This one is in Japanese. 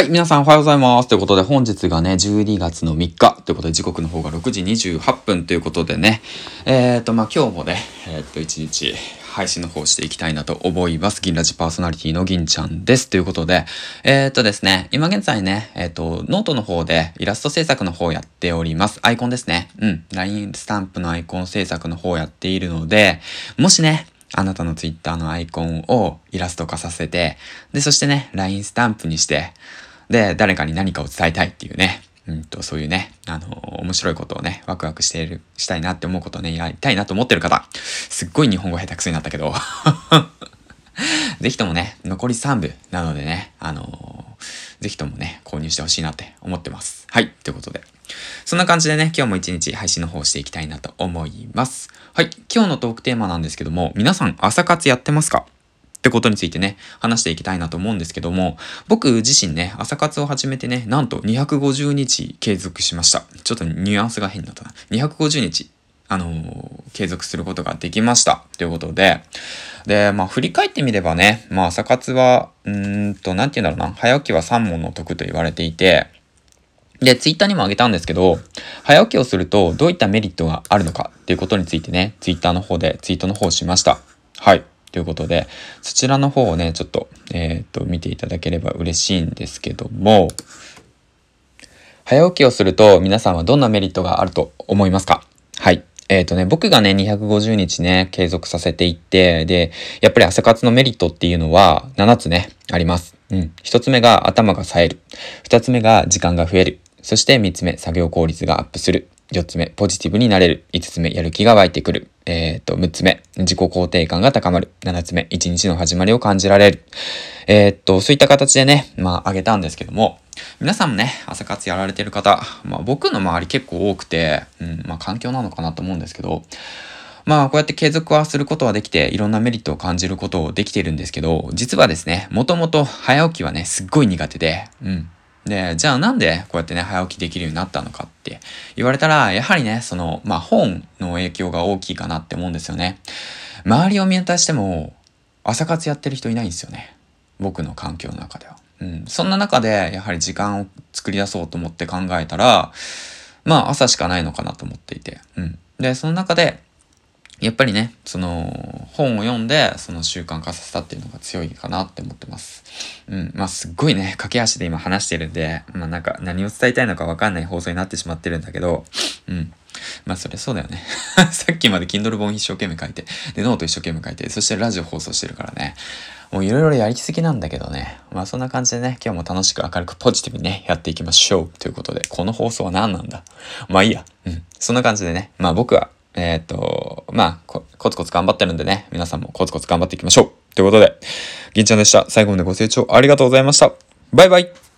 はい、皆さんおはようございます。ということで、本日がね、12月の3日ということで、時刻の方が6時28分ということでね、えっ、ー、と、まあ、今日もね、えっ、ー、と、一日配信の方していきたいなと思います。銀ラジパーソナリティの銀ちゃんです。ということで、えっ、ー、とですね、今現在ね、えっ、と、ノートの方でイラスト制作の方やっております。アイコンですね。うん。LINE スタンプのアイコン制作の方やっているので、もしね、あなたのツイッターのアイコンをイラスト化させて、で、そしてね、LINE スタンプにして、で、誰かに何かを伝えたいっていうね、うんと、そういうね、あの、面白いことをね、ワクワクしている、したいなって思うことをね、やりたいなと思ってる方、すっごい日本語下手くそになったけど、ぜひともね、残り3部なのでね、あのー、ぜひともね、購入してほしいなって思ってます。はい、ということで。そんな感じでね、今日も一日配信の方していきたいなと思います。はい、今日のトークテーマなんですけども、皆さん朝活やってますか？ってことについてね、話していきたいなと思うんですけども、僕自身ね、朝活を始めてね、なんと250日継続しました。ちょっとニュアンスが変だったな。250日、あのー、継続することができました。ということで、で、まあ、振り返ってみればね、まあ、朝活は、うんと、なんて言うんだろうな、早起きは三問の得と言われていて、で、ツイッターにもあげたんですけど、早起きをするとどういったメリットがあるのかっていうことについてね、ツイッターの方でツイートの方をしました。はい。ということで、そちらの方をね、ちょっと、えっ、と、見ていただければ嬉しいんですけども、早起きをすると皆さんはどんなメリットがあると思いますか？はい。えっ、ー、とね、僕がね、250日ね、継続させていって、で、やっぱり朝活のメリットっていうのは7つね、あります。うん。1つ目が頭が冴える。2つ目が時間が増える。そして3つ目、作業効率がアップする。4つ目、ポジティブになれる。5つ目、やる気が湧いてくる。えっ、と、6つ目、自己肯定感が高まる。7つ目、1日の始まりを感じられる。えっ、と、そういった形でね、まあ、あげたんですけども、皆さんもね、朝活やられてる方、まあ、僕の周り結構多くて、うん、まあ、環境なのかなと思うんですけど、まあ、こうやって継続はすることはできて、いろんなメリットを感じることをできているんですけど、実はですね、もともと早起きはね、すっごい苦手で、うん。で、じゃあなんでこうやってね、早起きできるようになったのかって言われたら、やはりね、その、まあ本の影響が大きいかなって思うんですよね。周りを見渡しても、朝活やってる人いないんですよね。僕の環境の中では。うん。そんな中で、やはり時間を作り出そうと思って考えたら、まあ朝しかないのかなと思っていて。うん。で、その中で、やっぱりね、その本を読んでその習慣化させたっていうのが強いかなって思ってます。うん。まあすっごいね、駆け足で今話してるんで、まあなんか何を伝えたいのかわかんない放送になってしまってるんだけど、うん。まあそれそうだよね。さっきまで Kindle 本一生懸命書いて、でノート一生懸命書いて、そしてラジオ放送してるからね。もういろいろやりすぎなんだけどね。まあそんな感じでね、今日も楽しく明るくポジティブにね、やっていきましょう。ということで、この放送は何なんだまあいいや。うん。そんな感じでね、まあ僕はえっ、ー、と、まあコ、コツコツ頑張ってるんでね、皆さんもコツコツ頑張っていきましょう。ということで、銀ちゃんでした。最後までご清聴ありがとうございました。バイバイ